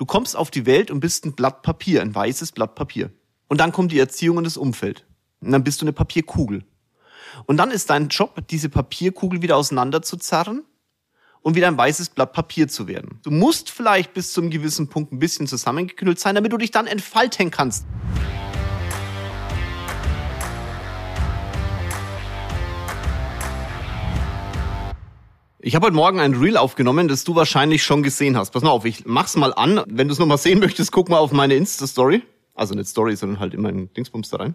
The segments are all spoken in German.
Du kommst auf die Welt und bist ein Blatt Papier, ein weißes Blatt Papier. Und dann kommt die Erziehung und das Umfeld. Und dann bist du eine Papierkugel. Und dann ist dein Job, diese Papierkugel wieder auseinanderzuzerren und wieder ein weißes Blatt Papier zu werden. Du musst vielleicht bis zu einem gewissen Punkt ein bisschen zusammengeknüllt sein, damit du dich dann entfalten kannst. Ich habe heute Morgen ein Reel aufgenommen, das du wahrscheinlich schon gesehen hast. Pass mal auf, ich mach's mal an. Wenn du es nochmal sehen möchtest, guck mal auf meine Insta-Story. Also nicht Story, sondern halt in meinen Dingsbums da rein.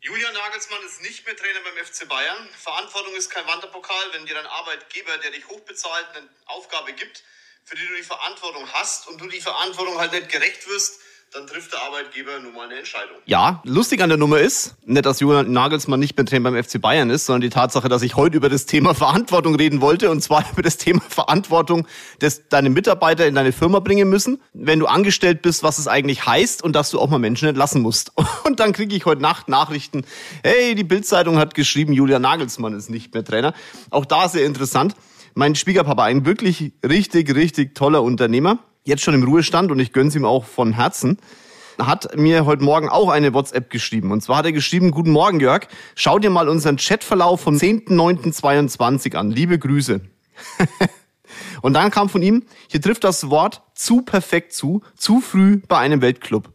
Julian Nagelsmann ist nicht mehr Trainer beim FC Bayern. Verantwortung ist kein Wanderpokal, wenn dir dein Arbeitgeber, der dich hochbezahlt, eine Aufgabe gibt, für die du die Verantwortung hast und du die Verantwortung halt nicht gerecht wirst, dann trifft der Arbeitgeber nun mal eine Entscheidung. Ja, lustig an der Nummer ist, nicht, dass Julian Nagelsmann nicht mehr Trainer beim FC Bayern ist, sondern die Tatsache, dass ich heute über das Thema Verantwortung reden wollte und zwar über das Thema Verantwortung, das deine Mitarbeiter in deine Firma bringen müssen, wenn du angestellt bist, was es eigentlich heißt und dass du auch mal Menschen entlassen musst. Und dann kriege ich heute Nacht Nachrichten, hey, die Bildzeitung hat geschrieben, Julian Nagelsmann ist nicht mehr Trainer. Auch da sehr interessant. Mein Schwiegerpapa, ein wirklich richtig, richtig toller Unternehmer jetzt schon im Ruhestand und ich gönn's ihm auch von Herzen, hat mir heute Morgen auch eine WhatsApp geschrieben. Und zwar hat er geschrieben, guten Morgen Jörg, schau dir mal unseren Chatverlauf vom 10.09.22 an. Liebe Grüße. und dann kam von ihm, hier trifft das Wort zu perfekt zu, zu früh bei einem Weltclub.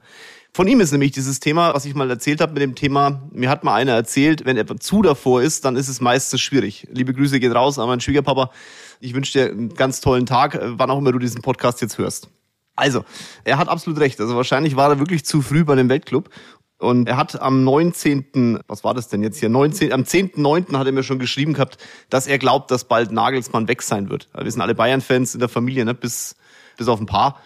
Von ihm ist nämlich dieses Thema, was ich mal erzählt habe mit dem Thema, mir hat mal einer erzählt, wenn etwa zu davor ist, dann ist es meistens schwierig. Liebe Grüße gehen raus an meinen Schwiegerpapa. Ich wünsche dir einen ganz tollen Tag, äh, wann auch immer du diesen Podcast jetzt hörst. Also, er hat absolut recht. Also wahrscheinlich war er wirklich zu früh bei dem Weltclub. Und er hat am 19., was war das denn jetzt hier? 19, am 10.9. hat er mir schon geschrieben gehabt, dass er glaubt, dass bald Nagelsmann weg sein wird. Wir sind alle Bayern-Fans in der Familie, ne? bis, bis auf ein paar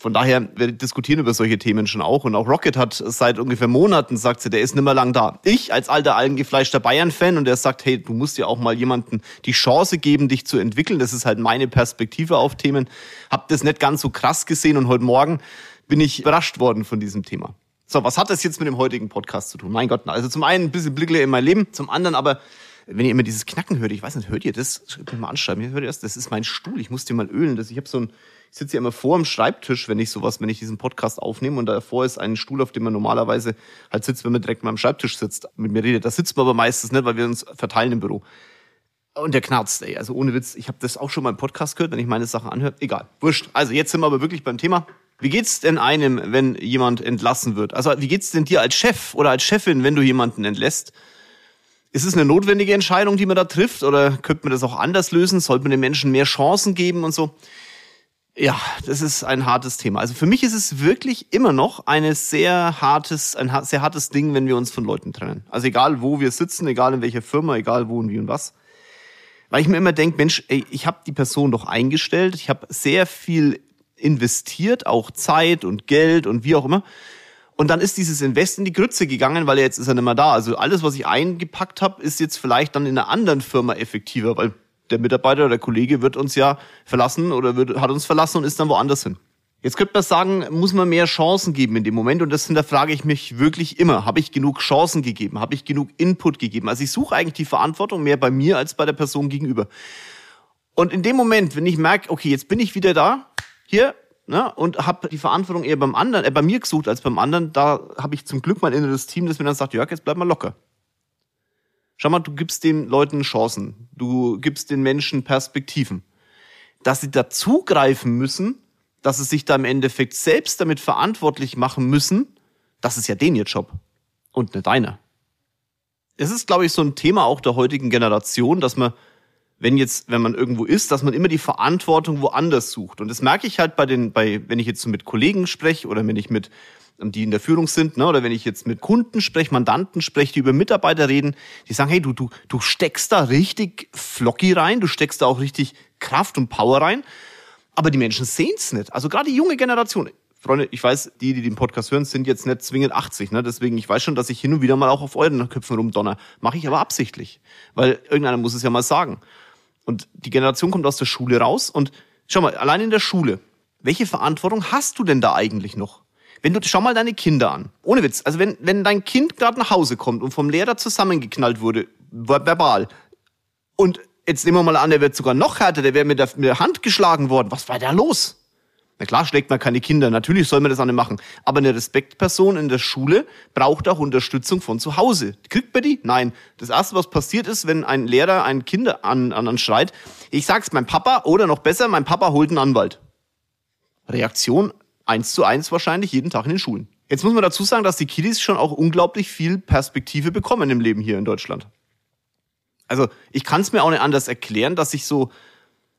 von daher, wir diskutieren über solche Themen schon auch. Und auch Rocket hat seit ungefähr Monaten, sagt sie, der ist nimmer lang da. Ich als alter, allengefleischter Bayern-Fan und der sagt, hey, du musst ja auch mal jemanden die Chance geben, dich zu entwickeln. Das ist halt meine Perspektive auf Themen. Hab das nicht ganz so krass gesehen und heute Morgen bin ich überrascht worden von diesem Thema. So, was hat das jetzt mit dem heutigen Podcast zu tun? Mein Gott, also zum einen ein bisschen Blickle in mein Leben, zum anderen aber wenn ihr immer dieses Knacken hört, ich weiß nicht, hört ihr das? Schreibt mir mal anschreiben. Hört ihr das? Das ist mein Stuhl. Ich muss dir mal ölen. Das, ich habe so ein, ich sitze ja immer vor dem Schreibtisch, wenn ich sowas, wenn ich diesen Podcast aufnehme und davor ist ein Stuhl, auf dem man normalerweise halt sitzt, wenn man direkt mal am Schreibtisch sitzt, mit mir redet. Da sitzt man aber meistens nicht, weil wir uns verteilen im Büro. Und der knarzt, ey. Also ohne Witz, ich habe das auch schon mal im Podcast gehört, wenn ich meine Sachen anhöre. Egal, wurscht. Also jetzt sind wir aber wirklich beim Thema. Wie geht's denn einem, wenn jemand entlassen wird? Also wie geht's denn dir als Chef oder als Chefin, wenn du jemanden entlässt? Ist es eine notwendige Entscheidung, die man da trifft? Oder könnte man das auch anders lösen? Sollte man den Menschen mehr Chancen geben und so? Ja, das ist ein hartes Thema. Also für mich ist es wirklich immer noch eine sehr hartes, ein sehr hartes Ding, wenn wir uns von Leuten trennen. Also egal, wo wir sitzen, egal in welcher Firma, egal wo und wie und was. Weil ich mir immer denke, Mensch, ey, ich habe die Person doch eingestellt, ich habe sehr viel investiert, auch Zeit und Geld und wie auch immer. Und dann ist dieses Invest in die Grütze gegangen, weil jetzt ist er nicht mehr da. Also alles, was ich eingepackt habe, ist jetzt vielleicht dann in einer anderen Firma effektiver, weil der Mitarbeiter oder der Kollege wird uns ja verlassen oder wird, hat uns verlassen und ist dann woanders hin. Jetzt könnte man sagen, muss man mehr Chancen geben in dem Moment und das hinterfrage ich mich wirklich immer. Habe ich genug Chancen gegeben? Habe ich genug Input gegeben? Also ich suche eigentlich die Verantwortung mehr bei mir als bei der Person gegenüber. Und in dem Moment, wenn ich merke, okay, jetzt bin ich wieder da, hier, ne, und habe die Verantwortung eher beim anderen, äh, bei mir gesucht als beim anderen, da habe ich zum Glück mein inneres Team, das mir dann sagt, Jörg, jetzt bleib mal locker. Schau mal, du gibst den Leuten Chancen. Du gibst den Menschen Perspektiven. Dass sie dazugreifen müssen, dass sie sich da im Endeffekt selbst damit verantwortlich machen müssen, das ist ja den ihr Job und nicht deiner. Es ist, glaube ich, so ein Thema auch der heutigen Generation, dass man, wenn jetzt, wenn man irgendwo ist, dass man immer die Verantwortung woanders sucht. Und das merke ich halt bei den, bei, wenn ich jetzt so mit Kollegen spreche oder wenn ich mit die in der Führung sind, ne, oder wenn ich jetzt mit Kunden spreche, Mandanten spreche, die über Mitarbeiter reden, die sagen, hey, du, du, du steckst da richtig Flocky rein, du steckst da auch richtig Kraft und Power rein, aber die Menschen sehen's nicht. Also gerade die junge Generation, Freunde, ich weiß, die, die den Podcast hören, sind jetzt nicht zwingend 80, ne? Deswegen, ich weiß schon, dass ich hin und wieder mal auch auf euren Köpfen rumdonner. Mache ich aber absichtlich. Weil irgendeiner muss es ja mal sagen. Und die Generation kommt aus der Schule raus und schau mal, allein in der Schule, welche Verantwortung hast du denn da eigentlich noch? Wenn du, schau mal deine Kinder an. Ohne Witz. Also wenn, wenn dein Kind gerade nach Hause kommt und vom Lehrer zusammengeknallt wurde, verbal, und jetzt nehmen wir mal an, der wird sogar noch härter, der wäre mit mit der Hand geschlagen worden. Was war da los? Na klar schlägt man keine Kinder, natürlich soll man das auch nicht machen. Aber eine Respektperson in der Schule braucht auch Unterstützung von zu Hause. Kriegt man die? Nein. Das Erste, was passiert ist, wenn ein Lehrer ein Kind an, an, an schreit, ich sag's mein Papa oder noch besser, mein Papa holt einen Anwalt. Reaktion eins zu eins wahrscheinlich jeden Tag in den Schulen. Jetzt muss man dazu sagen, dass die Kiddies schon auch unglaublich viel Perspektive bekommen im Leben hier in Deutschland. Also ich kann es mir auch nicht anders erklären, dass sich so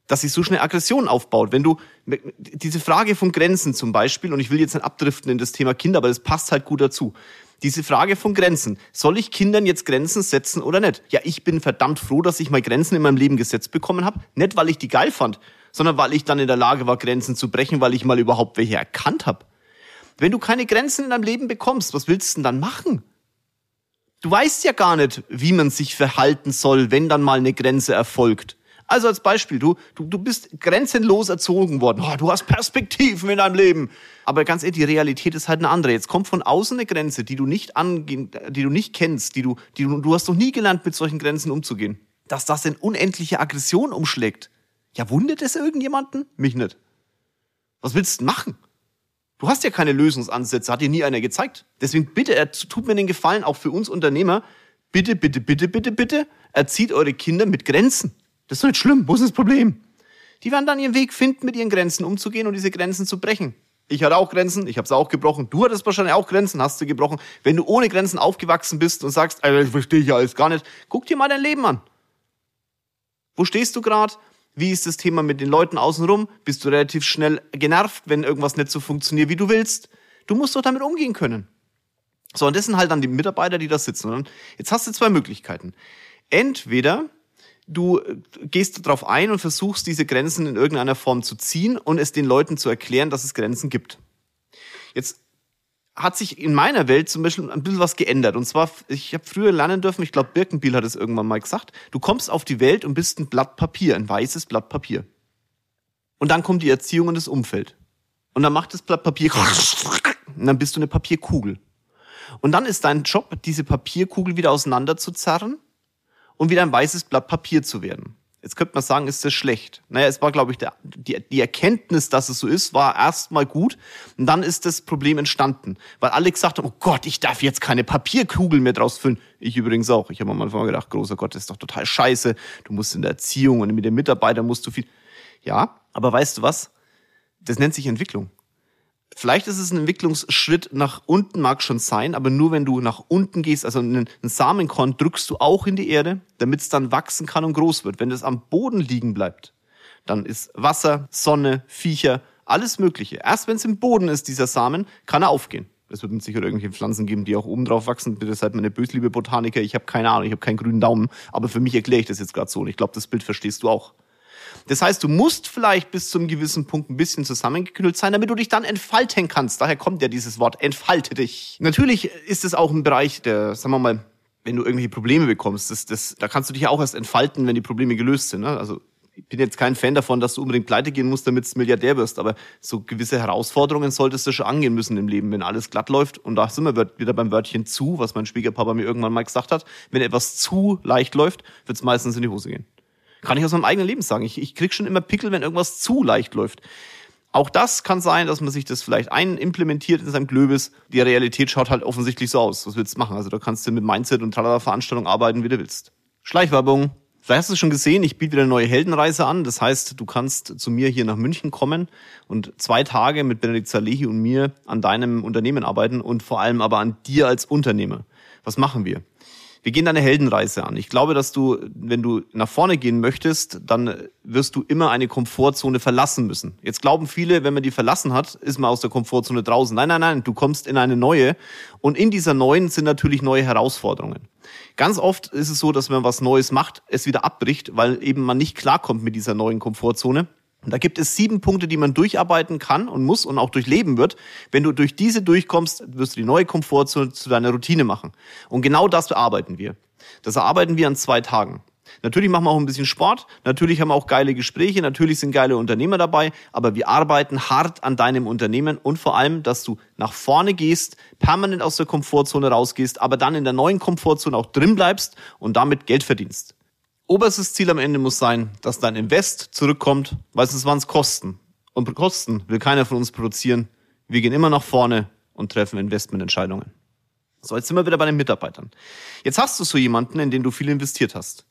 dass sich so schnell Aggression aufbaut. Wenn du diese Frage von Grenzen zum Beispiel, und ich will jetzt nicht abdriften in das Thema Kinder, aber das passt halt gut dazu. Diese Frage von Grenzen. Soll ich Kindern jetzt Grenzen setzen oder nicht? Ja, ich bin verdammt froh, dass ich mal Grenzen in meinem Leben gesetzt bekommen habe. Nicht, weil ich die geil fand, sondern weil ich dann in der Lage war, Grenzen zu brechen, weil ich mal überhaupt welche erkannt habe. Wenn du keine Grenzen in deinem Leben bekommst, was willst du denn dann machen? Du weißt ja gar nicht, wie man sich verhalten soll, wenn dann mal eine Grenze erfolgt. Also als Beispiel, du, du, du bist grenzenlos erzogen worden. Oh, du hast Perspektiven in deinem Leben. Aber ganz ehrlich, die Realität ist halt eine andere. Jetzt kommt von außen eine Grenze, die du nicht angehen, die du nicht kennst, die du, die du, du hast noch nie gelernt, mit solchen Grenzen umzugehen. Dass das in unendliche Aggression umschlägt. Ja, wundert es irgendjemanden? Mich nicht. Was willst du machen? Du hast ja keine Lösungsansätze, hat dir nie einer gezeigt. Deswegen bitte, er tut mir den Gefallen, auch für uns Unternehmer, bitte, bitte, bitte, bitte, bitte, erzieht eure Kinder mit Grenzen. Das ist doch nicht schlimm. Wo ist das Problem? Die werden dann ihren Weg finden, mit ihren Grenzen umzugehen und diese Grenzen zu brechen. Ich hatte auch Grenzen, ich habe sie auch gebrochen. Du hattest wahrscheinlich auch Grenzen, hast du gebrochen. Wenn du ohne Grenzen aufgewachsen bist und sagst, Alter, ich verstehe ja alles gar nicht, guck dir mal dein Leben an. Wo stehst du gerade? Wie ist das Thema mit den Leuten außenrum? Bist du relativ schnell genervt, wenn irgendwas nicht so funktioniert, wie du willst? Du musst doch damit umgehen können. So, und das sind halt dann die Mitarbeiter, die da sitzen. Und jetzt hast du zwei Möglichkeiten. Entweder du äh, gehst darauf ein und versuchst, diese Grenzen in irgendeiner Form zu ziehen und es den Leuten zu erklären, dass es Grenzen gibt. Jetzt hat sich in meiner Welt zum Beispiel ein bisschen was geändert. Und zwar, ich habe früher lernen dürfen, ich glaube, Birkenbiel hat es irgendwann mal gesagt, du kommst auf die Welt und bist ein Blatt Papier, ein weißes Blatt Papier. Und dann kommt die Erziehung und das Umfeld. Und dann macht das Blatt Papier und dann bist du eine Papierkugel. Und dann ist dein Job, diese Papierkugel wieder auseinanderzuzerren und wieder ein weißes Blatt Papier zu werden. Jetzt könnte man sagen, ist das schlecht. Naja, es war, glaube ich, der, die, die Erkenntnis, dass es so ist, war erstmal gut. Und dann ist das Problem entstanden. Weil alle gesagt haben, oh Gott, ich darf jetzt keine Papierkugel mehr draus füllen. Ich übrigens auch. Ich habe am Anfang gedacht, großer Gott, das ist doch total scheiße. Du musst in der Erziehung und mit den Mitarbeitern musst du viel. Ja, aber weißt du was? Das nennt sich Entwicklung. Vielleicht ist es ein Entwicklungsschritt nach unten, mag schon sein, aber nur wenn du nach unten gehst, also einen, Samenkorn drückst du auch in die Erde, damit es dann wachsen kann und groß wird. Wenn es am Boden liegen bleibt, dann ist Wasser, Sonne, Viecher, alles Mögliche. Erst wenn es im Boden ist, dieser Samen, kann er aufgehen. Es wird mit sicher irgendwelche Pflanzen geben, die auch oben drauf wachsen. Bitte seid meine bösliebe Botaniker. Ich habe keine Ahnung, ich habe keinen grünen Daumen. Aber für mich erkläre ich das jetzt gerade so. Und ich glaube, das Bild verstehst du auch. Das heißt, du musst vielleicht bis zu einem gewissen Punkt ein bisschen zusammengeknüllt sein, damit du dich dann entfalten kannst. Daher kommt ja dieses Wort, entfalte dich. Natürlich ist es auch ein Bereich, der, sagen wir mal, wenn du irgendwelche Probleme bekommst, das, das, da kannst du dich ja auch erst entfalten, wenn die Probleme gelöst sind. Ne? Also ich bin jetzt kein Fan davon, dass du unbedingt pleite gehen musst, damit du Milliardär wirst, aber so gewisse Herausforderungen solltest du schon angehen müssen im Leben, wenn alles glatt läuft. Und da sind wir wieder beim Wörtchen zu, was mein Schwiegerpapa mir irgendwann mal gesagt hat. Wenn etwas zu leicht läuft, wird es meistens in die Hose gehen. Kann ich aus meinem eigenen Leben sagen. Ich, ich krieg schon immer Pickel, wenn irgendwas zu leicht läuft. Auch das kann sein, dass man sich das vielleicht einimplementiert in seinem Glöbis. Die Realität schaut halt offensichtlich so aus. Was willst du machen? Also da kannst du mit Mindset und tralala Veranstaltung arbeiten, wie du willst. Schleichwerbung. Vielleicht hast du es schon gesehen, ich biete wieder eine neue Heldenreise an. Das heißt, du kannst zu mir hier nach München kommen und zwei Tage mit Benedikt Salehi und mir an deinem Unternehmen arbeiten und vor allem aber an dir als Unternehmer. Was machen wir? Wir gehen deine Heldenreise an. Ich glaube, dass du, wenn du nach vorne gehen möchtest, dann wirst du immer eine Komfortzone verlassen müssen. Jetzt glauben viele, wenn man die verlassen hat, ist man aus der Komfortzone draußen. Nein, nein, nein, du kommst in eine neue und in dieser neuen sind natürlich neue Herausforderungen. Ganz oft ist es so, dass wenn man was Neues macht, es wieder abbricht, weil eben man nicht klarkommt mit dieser neuen Komfortzone. Und da gibt es sieben Punkte, die man durcharbeiten kann und muss und auch durchleben wird. Wenn du durch diese durchkommst, wirst du die neue Komfortzone zu deiner Routine machen. Und genau das bearbeiten wir. Das erarbeiten wir an zwei Tagen. Natürlich machen wir auch ein bisschen Sport, natürlich haben wir auch geile Gespräche, natürlich sind geile Unternehmer dabei, aber wir arbeiten hart an deinem Unternehmen und vor allem, dass du nach vorne gehst, permanent aus der Komfortzone rausgehst, aber dann in der neuen Komfortzone auch drin bleibst und damit Geld verdienst. Oberstes Ziel am Ende muss sein, dass dein Invest zurückkommt, weil sonst waren es Kosten. Und Kosten will keiner von uns produzieren. Wir gehen immer nach vorne und treffen Investmententscheidungen. So, jetzt sind wir wieder bei den Mitarbeitern. Jetzt hast du so jemanden, in den du viel investiert hast.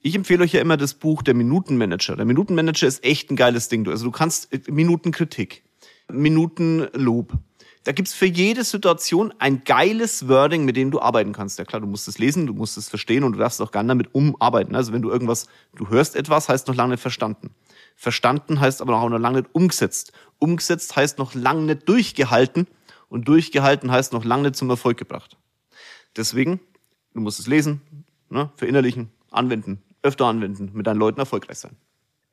Ich empfehle euch ja immer das Buch Der Minutenmanager. Der Minutenmanager ist echt ein geiles Ding. Also du kannst äh, Minutenkritik, Minutenlob. Da gibt's für jede Situation ein geiles Wording, mit dem du arbeiten kannst. Ja klar, du musst es lesen, du musst es verstehen und du darfst auch gerne damit umarbeiten. Also wenn du irgendwas, du hörst etwas, heißt noch lange nicht verstanden. Verstanden heißt aber noch lange nicht umgesetzt. Umgesetzt heißt noch lange nicht durchgehalten und durchgehalten heißt noch lange nicht zum Erfolg gebracht. Deswegen, du musst es lesen, ne, verinnerlichen, anwenden, öfter anwenden, mit deinen Leuten erfolgreich sein.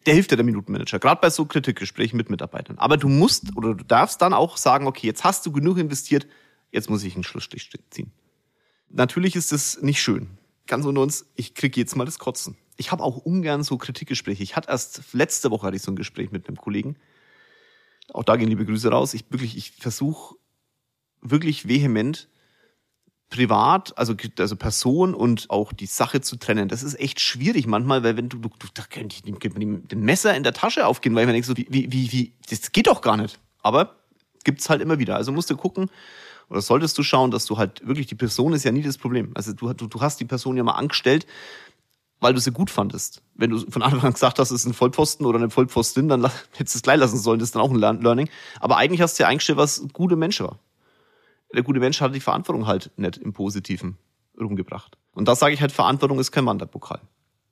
Der hilft dir der Minutenmanager, gerade bei so Kritikgesprächen mit Mitarbeitern. Aber du musst oder du darfst dann auch sagen, okay, jetzt hast du genug investiert, jetzt muss ich einen Schlussstrich ziehen. Natürlich ist es nicht schön. Ganz unter uns, ich kriege jetzt mal das Kotzen. Ich habe auch ungern so Kritikgespräche. Ich hatte erst letzte Woche hatte ich so ein Gespräch mit einem Kollegen. Auch da gehen liebe Grüße raus. Ich wirklich, ich versuche wirklich vehement privat, also, also Person und auch die Sache zu trennen. Das ist echt schwierig manchmal, weil wenn du, du, du da könnte ich dem, dem Messer in der Tasche aufgehen, weil ich mir denke so, wie, wie, wie, das geht doch gar nicht. Aber gibt's halt immer wieder. Also musst du gucken, oder solltest du schauen, dass du halt wirklich, die Person ist ja nie das Problem. Also du, du, du hast die Person ja mal angestellt, weil du sie gut fandest. Wenn du von Anfang an gesagt hast, es ist ein Vollpfosten oder eine Vollpfostin, dann hättest du es gleich lassen sollen, das ist dann auch ein Learning. Aber eigentlich hast du ja eingestellt, was gute Mensch war der gute Mensch hat die Verantwortung halt nicht im Positiven rumgebracht. Und da sage ich halt, Verantwortung ist kein Wanderpokal.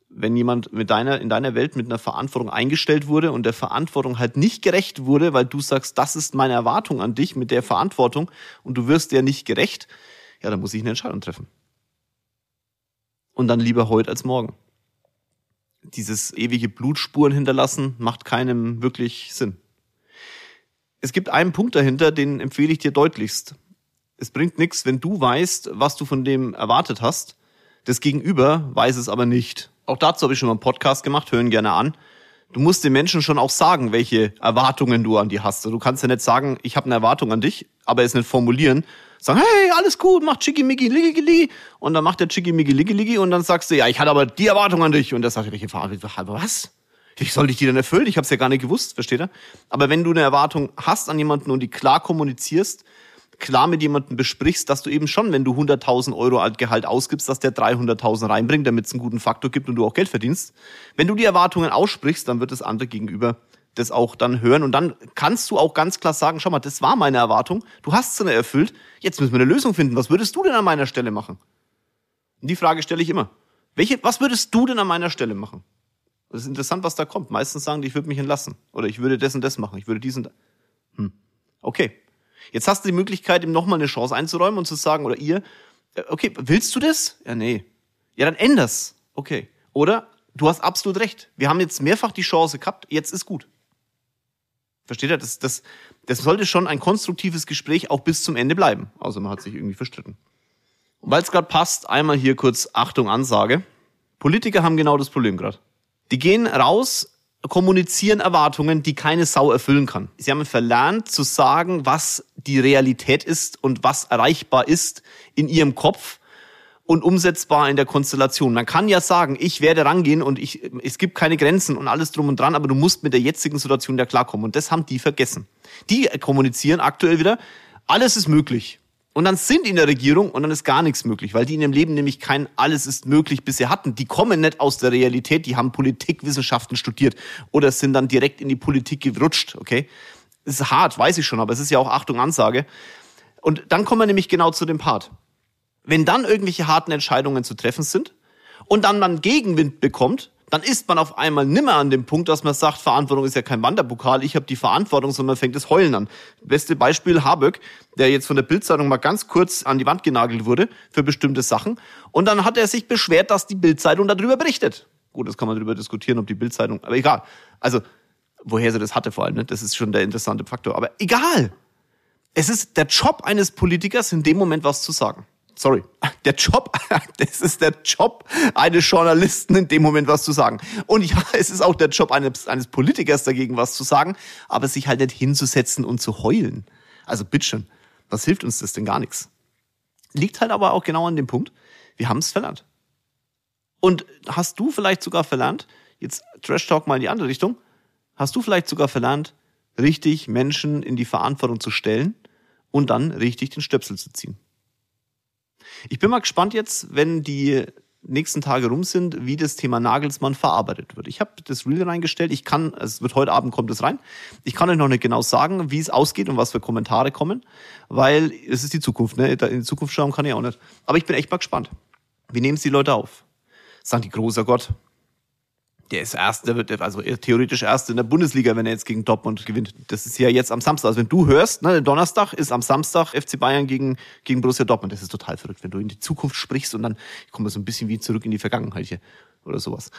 Wenn jemand mit deiner, in deiner Welt mit einer Verantwortung eingestellt wurde und der Verantwortung halt nicht gerecht wurde, weil du sagst, das ist meine Erwartung an dich mit der Verantwortung und du wirst der nicht gerecht, ja, dann muss ich eine Entscheidung treffen. Und dann lieber heute als morgen. Dieses ewige Blutspuren hinterlassen macht keinem wirklich Sinn. Es gibt einen Punkt dahinter, den empfehle ich dir deutlichst es bringt nichts, wenn du weißt, was du von dem erwartet hast. Das Gegenüber weiß es aber nicht. Auch dazu habe ich schon mal einen Podcast gemacht, hören gerne an. Du musst den Menschen schon auch sagen, welche Erwartungen du an die hast. Du kannst ja nicht sagen, ich habe eine Erwartung an dich, aber es nicht formulieren. Sagen, hey, alles gut, mach Chicky-Miggy, Liggi-Liggi. Und dann macht der Chicky-Miggy, Liggi-Liggi und dann sagst du, ja, ich hatte aber die Erwartung an dich. Und der sagt, welche was? Ich soll dich die dann erfüllen? Ich habe es ja gar nicht gewusst, versteht er? Aber wenn du eine Erwartung hast an jemanden und die klar kommunizierst, klar mit jemandem besprichst, dass du eben schon, wenn du 100.000 Euro alt Gehalt ausgibst, dass der 300.000 reinbringt, damit es einen guten Faktor gibt und du auch Geld verdienst. Wenn du die Erwartungen aussprichst, dann wird das andere gegenüber das auch dann hören und dann kannst du auch ganz klar sagen, schau mal, das war meine Erwartung, du hast sie erfüllt, jetzt müssen wir eine Lösung finden. Was würdest du denn an meiner Stelle machen? Und die Frage stelle ich immer. Welche, was würdest du denn an meiner Stelle machen? Das ist interessant, was da kommt. Meistens sagen die, ich würde mich entlassen. Oder ich würde das und das machen. Ich würde diesen. Hm. Okay. Jetzt hast du die Möglichkeit, ihm nochmal eine Chance einzuräumen und zu sagen, oder ihr, äh, okay, willst du das? Ja, nee. Ja, dann änder's. Okay. Oder du hast absolut recht. Wir haben jetzt mehrfach die Chance gehabt, jetzt ist gut. Versteht ihr? Das, das, das sollte schon ein konstruktives Gespräch auch bis zum Ende bleiben. Außer man hat sich irgendwie verstritten. Und weil es gerade passt, einmal hier kurz Achtung, Ansage. Politiker haben genau das Problem gerade. Die gehen raus kommunizieren Erwartungen, die keine Sau erfüllen kann. Sie haben verlernt zu sagen, was die Realität ist und was erreichbar ist in ihrem Kopf und umsetzbar in der Konstellation. Man kann ja sagen, ich werde rangehen und ich, es gibt keine Grenzen und alles drum und dran, aber du musst mit der jetzigen Situation da klarkommen. Und das haben die vergessen. Die kommunizieren aktuell wieder, alles ist möglich. Und dann sind die in der Regierung und dann ist gar nichts möglich, weil die in ihrem Leben nämlich kein alles ist möglich bisher hatten. Die kommen nicht aus der Realität, die haben Politikwissenschaften studiert oder sind dann direkt in die Politik gerutscht, okay? Ist hart, weiß ich schon, aber es ist ja auch Achtung Ansage. Und dann kommen wir nämlich genau zu dem Part. Wenn dann irgendwelche harten Entscheidungen zu treffen sind und dann man Gegenwind bekommt, dann ist man auf einmal nimmer an dem Punkt, dass man sagt, Verantwortung ist ja kein Wanderpokal, ich habe die Verantwortung, sondern fängt das Heulen an. Beste Beispiel Haböck, der jetzt von der Bildzeitung mal ganz kurz an die Wand genagelt wurde für bestimmte Sachen. Und dann hat er sich beschwert, dass die Bildzeitung darüber berichtet. Gut, das kann man darüber diskutieren, ob die Bildzeitung, aber egal. Also, woher sie das hatte vor allem, ne? das ist schon der interessante Faktor. Aber egal. Es ist der Job eines Politikers, in dem Moment was zu sagen sorry, der Job, das ist der Job eines Journalisten in dem Moment was zu sagen. Und ja, es ist auch der Job eines, eines Politikers dagegen was zu sagen, aber sich halt nicht hinzusetzen und zu heulen. Also bitteschön, was hilft uns das denn gar nichts? Liegt halt aber auch genau an dem Punkt, wir haben es verlernt. Und hast du vielleicht sogar verlernt, jetzt Trash Talk mal in die andere Richtung, hast du vielleicht sogar verlernt, richtig Menschen in die Verantwortung zu stellen und dann richtig den Stöpsel zu ziehen. Ich bin mal gespannt jetzt, wenn die nächsten Tage rum sind, wie das Thema Nagelsmann verarbeitet wird. Ich habe das Reel reingestellt. Ich kann, also es wird heute Abend kommt es rein. Ich kann euch noch nicht genau sagen, wie es ausgeht und was für Kommentare kommen, weil es ist die Zukunft. Ne? In die Zukunft schauen kann ich auch nicht. Aber ich bin echt mal gespannt. Wie nehmen es die Leute auf? Sagen die, großer Gott, der ist erst, der wird also theoretisch erst in der Bundesliga, wenn er jetzt gegen Dortmund gewinnt. Das ist ja jetzt am Samstag. Also wenn du hörst, ne, Donnerstag ist am Samstag FC Bayern gegen, gegen Borussia Dortmund. Das ist total verrückt, wenn du in die Zukunft sprichst und dann kommen wir so ein bisschen wie zurück in die Vergangenheit hier oder sowas.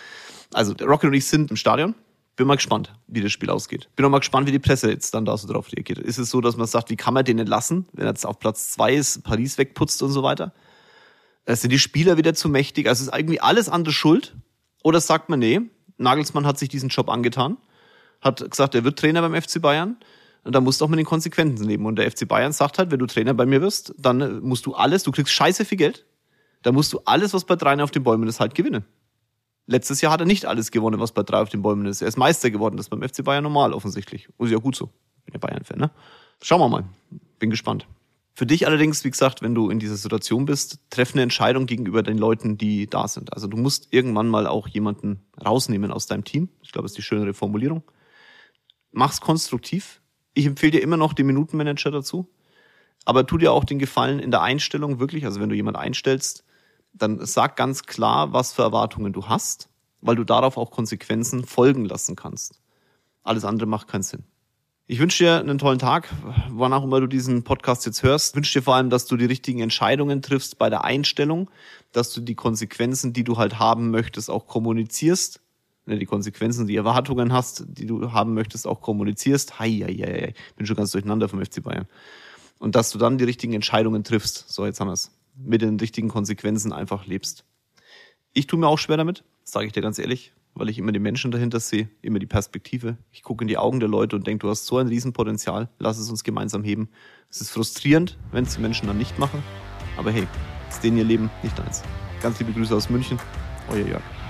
Also Rocket und ich sind im Stadion. Bin mal gespannt, wie das Spiel ausgeht. Bin auch mal gespannt, wie die Presse jetzt dann da so drauf reagiert. Ist es so, dass man sagt, wie kann man den entlassen, wenn er jetzt auf Platz zwei ist, Paris wegputzt und so weiter? Sind die Spieler wieder zu mächtig? Also ist irgendwie alles andere schuld? Oder sagt man, nee, Nagelsmann hat sich diesen Job angetan, hat gesagt, er wird Trainer beim FC Bayern. Und da musst du auch mit den Konsequenzen leben. Und der FC Bayern sagt halt, wenn du Trainer bei mir wirst, dann musst du alles, du kriegst scheiße viel Geld, da musst du alles, was bei drei auf den Bäumen ist, halt gewinnen. Letztes Jahr hat er nicht alles gewonnen, was bei drei auf den Bäumen ist. Er ist Meister geworden, das ist beim FC Bayern normal offensichtlich. Und ist ja gut so. Bin ja Bayern-Fan, ne? Schauen wir mal. Bin gespannt. Für dich allerdings, wie gesagt, wenn du in dieser Situation bist, treff eine Entscheidung gegenüber den Leuten, die da sind. Also du musst irgendwann mal auch jemanden rausnehmen aus deinem Team. Ich glaube, das ist die schönere Formulierung. Mach's konstruktiv. Ich empfehle dir immer noch den Minutenmanager dazu. Aber tu dir auch den Gefallen in der Einstellung wirklich, also wenn du jemanden einstellst, dann sag ganz klar, was für Erwartungen du hast, weil du darauf auch Konsequenzen folgen lassen kannst. Alles andere macht keinen Sinn. Ich wünsche dir einen tollen Tag, wann auch immer du diesen Podcast jetzt hörst. Ich wünsche dir vor allem, dass du die richtigen Entscheidungen triffst bei der Einstellung, dass du die Konsequenzen, die du halt haben möchtest, auch kommunizierst. Die Konsequenzen, die Erwartungen hast, die du haben möchtest, auch kommunizierst. Hei, hei, hei, hei. Bin schon ganz durcheinander vom FC Bayern. Und dass du dann die richtigen Entscheidungen triffst. So, jetzt haben wir es. Mit den richtigen Konsequenzen einfach lebst. Ich tue mir auch schwer damit, sage ich dir ganz ehrlich weil ich immer die Menschen dahinter sehe, immer die Perspektive. Ich gucke in die Augen der Leute und denke, du hast so ein Riesenpotenzial, lass es uns gemeinsam heben. Es ist frustrierend, wenn es die Menschen dann nicht machen, aber hey, ist denen ihr Leben nicht eins. Ganz liebe Grüße aus München, euer Jörg.